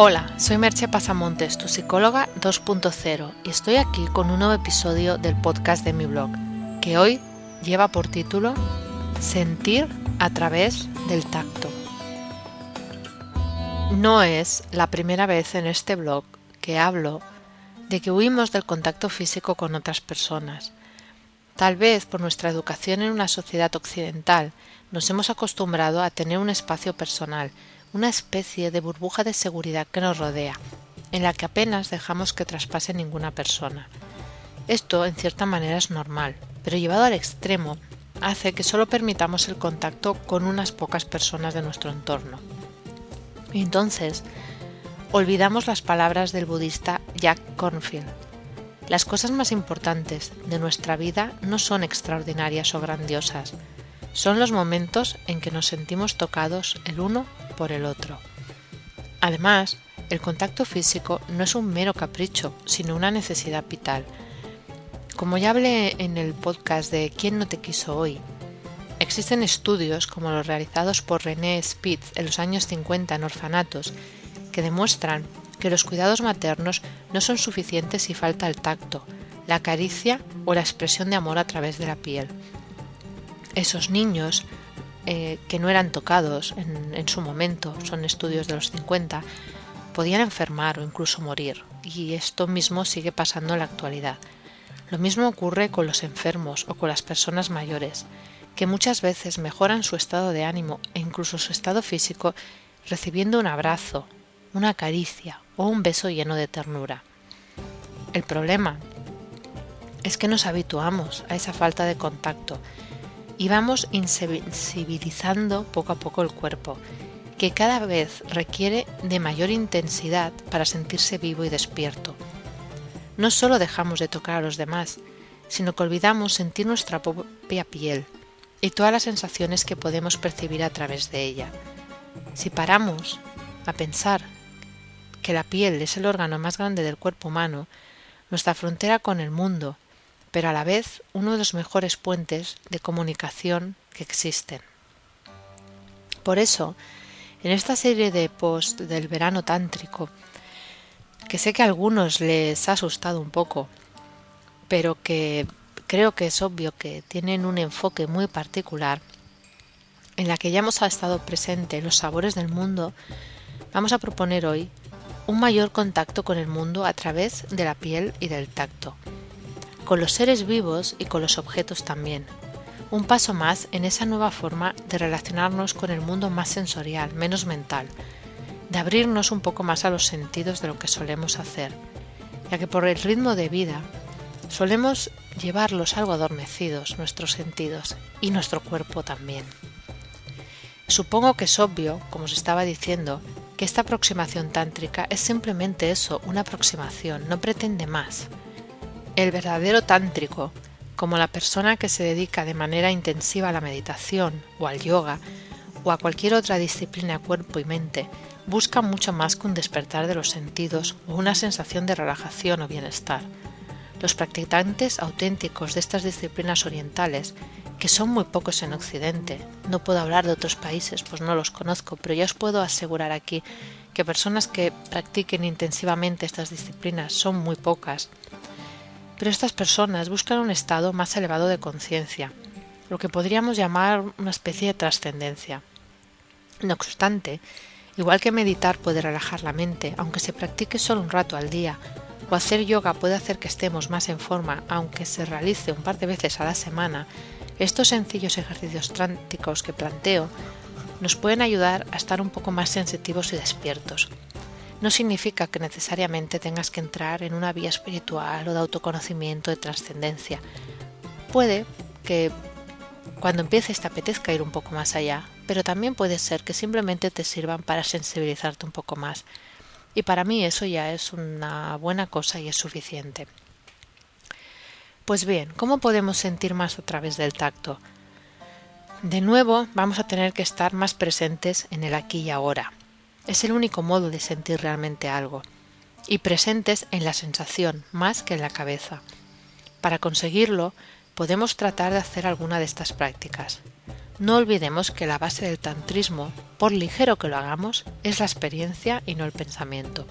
Hola, soy Merche Pasamontes, tu psicóloga 2.0, y estoy aquí con un nuevo episodio del podcast de mi blog, que hoy lleva por título Sentir a través del tacto. No es la primera vez en este blog que hablo de que huimos del contacto físico con otras personas. Tal vez por nuestra educación en una sociedad occidental nos hemos acostumbrado a tener un espacio personal, una especie de burbuja de seguridad que nos rodea, en la que apenas dejamos que traspase ninguna persona. Esto, en cierta manera, es normal, pero llevado al extremo, hace que solo permitamos el contacto con unas pocas personas de nuestro entorno. Entonces, olvidamos las palabras del budista Jack Cornfield. Las cosas más importantes de nuestra vida no son extraordinarias o grandiosas, son los momentos en que nos sentimos tocados el uno el otro. Además, el contacto físico no es un mero capricho, sino una necesidad vital. Como ya hablé en el podcast de ¿Quién no te quiso hoy? Existen estudios como los realizados por René Spitz en los años 50 en orfanatos que demuestran que los cuidados maternos no son suficientes si falta el tacto, la caricia o la expresión de amor a través de la piel esos niños eh, que no eran tocados en, su momento, son estudios de los 50, podían enfermar o incluso morir, y esto mismo sigue pasando en la actualidad. Lo mismo ocurre con los enfermos o con las personas mayores, que muchas veces mejoran su estado de ánimo e incluso su estado físico recibiendo un abrazo, una caricia o un beso lleno de ternura. El problema es que nos habituamos a esa falta de contacto y vamos insensibilizando poco a poco el cuerpo, que cada vez requiere de mayor intensidad para sentirse vivo y despierto. No solo dejamos de tocar a los demás, sino que olvidamos sentir nuestra propia piel y todas las sensaciones que podemos percibir a través de ella. Si paramos a pensar que la piel es el órgano más grande del cuerpo humano, nuestra frontera con el mundo pero a la vez uno de los mejores puentes de comunicación que existen. Por eso, en esta serie de post del verano tántrico, que sé que a algunos les ha asustado un poco, pero que creo que es obvio que tienen un enfoque muy particular, en la que ya hemos estado presente los sabores del mundo, vamos a proponer hoy un mayor contacto con el mundo a través de la piel y del tacto con los seres vivos y con los objetos también. Un paso más en esa nueva forma de relacionarnos con el mundo más sensorial, menos mental, de abrirnos un poco más a los sentidos de lo que solemos hacer, ya que por el ritmo de vida solemos llevarlos algo adormecidos nuestros sentidos y nuestro cuerpo también. Supongo que es obvio, como os estaba diciendo, que esta aproximación tántrica es simplemente eso, una aproximación, no pretende más. El verdadero tántrico, como la persona que se dedica de manera intensiva a la meditación o al yoga o a cualquier otra disciplina cuerpo y mente, busca mucho más que un despertar de los sentidos o una sensación de relajación o bienestar. Los practicantes auténticos de estas disciplinas orientales, que son muy pocos en Occidente, no puedo hablar de otros países, pues no los conozco, pero ya os puedo asegurar aquí que personas que practiquen intensivamente estas disciplinas son muy pocas pero estas personas buscan un estado más elevado de conciencia, lo que podríamos llamar una especie de trascendencia. No obstante, igual que meditar puede relajar la mente, aunque se practique solo un rato al día, o hacer yoga puede hacer que estemos más en forma, aunque se realice un par de veces a la semana, estos sencillos ejercicios tránticos que planteo nos pueden ayudar a estar un poco más sensitivos y despiertos, no significa que necesariamente tengas que entrar en una vía espiritual o de autoconocimiento, de trascendencia. Puede que cuando empieces te apetezca ir un poco más allá, pero también puede ser que simplemente te sirvan para sensibilizarte un poco más. Y para mí eso ya es una buena cosa y es suficiente. Pues bien, ¿cómo podemos sentir más a través del tacto? De nuevo, vamos a tener que estar más presentes en el aquí y ahora. Es el único modo de sentir realmente algo, y presentes en la sensación más que en la cabeza. Para conseguirlo, podemos tratar de hacer alguna de estas prácticas. No olvidemos que la base del tantrismo, por ligero que lo hagamos, es la experiencia y no el pensamiento.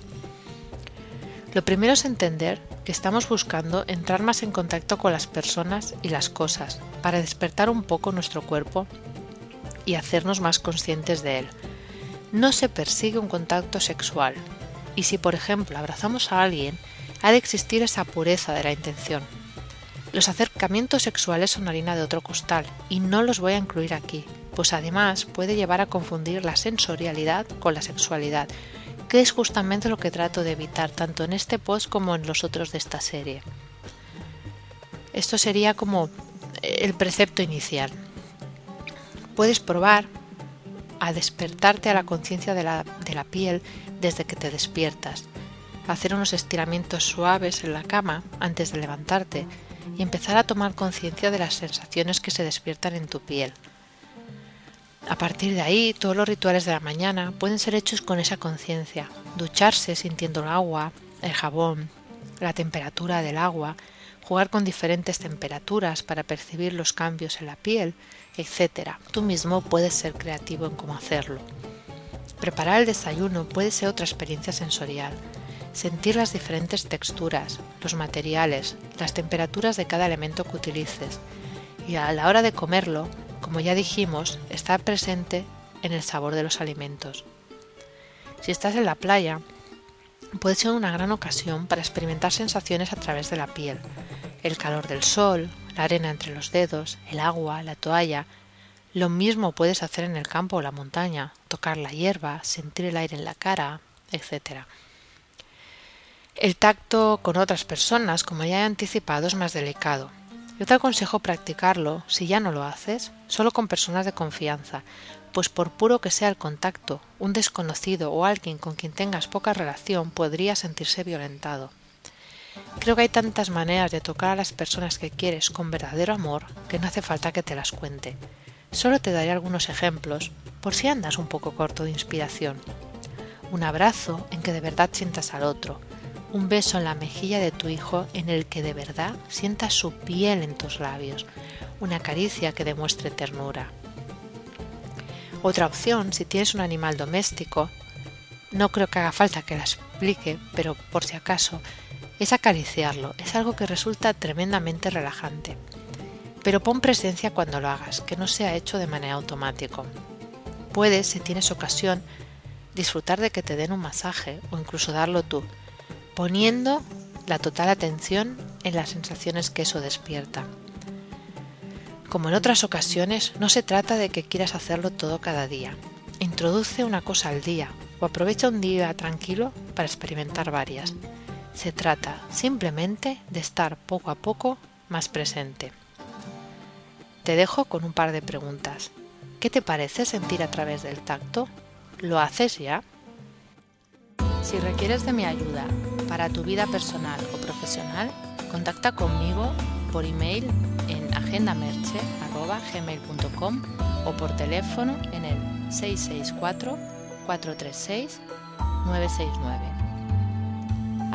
Lo primero es entender que estamos buscando entrar más en contacto con las personas y las cosas para despertar un poco nuestro cuerpo y hacernos más conscientes de él. No se persigue un contacto sexual y si por ejemplo abrazamos a alguien, ha de existir esa pureza de la intención. Los acercamientos sexuales son harina de otro costal y no los voy a incluir aquí, pues además puede llevar a confundir la sensorialidad con la sexualidad, que es justamente lo que trato de evitar tanto en este post como en los otros de esta serie. Esto sería como el precepto inicial. Puedes probar a despertarte a la conciencia de la, de la piel desde que te despiertas, hacer unos estiramientos suaves en la cama antes de levantarte y empezar a tomar conciencia de las sensaciones que se despiertan en tu piel. A partir de ahí, todos los rituales de la mañana pueden ser hechos con esa conciencia. Ducharse sintiendo el agua, el jabón, la temperatura del agua, jugar con diferentes temperaturas para percibir los cambios en la piel, etc. Tú mismo puedes ser creativo en cómo hacerlo. Preparar el desayuno puede ser otra experiencia sensorial sentir las diferentes texturas, los materiales, las temperaturas de cada elemento que utilices y a la hora de comerlo, como ya dijimos, estar presente en el sabor de los alimentos. Si estás en la playa, puede ser una gran ocasión para experimentar sensaciones a través de la piel, el calor del sol, la arena entre los dedos, el agua, la toalla. Lo mismo puedes hacer en el campo o la montaña, tocar la hierba, sentir el aire en la cara, etc. El tacto con otras personas, como ya he anticipado, es más delicado. Yo te aconsejo practicarlo, si ya no lo haces, solo con personas de confianza, pues por puro que sea el contacto, un desconocido o alguien con quien tengas poca relación podría sentirse violentado. Creo que hay tantas maneras de tocar a las personas que quieres con verdadero amor que no hace falta que te las cuente. Solo te daré algunos ejemplos por si andas un poco corto de inspiración. Un abrazo en que de verdad sientas al otro, un beso en la mejilla de tu hijo en el que de verdad sientas su piel en tus labios, una caricia que demuestre ternura. Otra opción, si tienes un animal doméstico, no creo que haga falta que la explique, pero por si acaso, es acariciarlo, es algo que resulta tremendamente relajante. Pero pon presencia cuando lo hagas, que no sea hecho de manera automática. Puedes, si tienes ocasión, disfrutar de que te den un masaje o incluso darlo tú, poniendo la total atención en las sensaciones que eso despierta. Como en otras ocasiones, no se trata de que quieras hacerlo todo cada día. Introduce una cosa al día o aprovecha un día tranquilo para experimentar varias. Se trata simplemente de estar poco a poco más presente. Te dejo con un par de preguntas. ¿Qué te parece sentir a través del tacto? ¿Lo haces ya? Si requieres de mi ayuda para tu vida personal o profesional, contacta conmigo por email en agendamerche.gmail.com o por teléfono en el 664-436-969.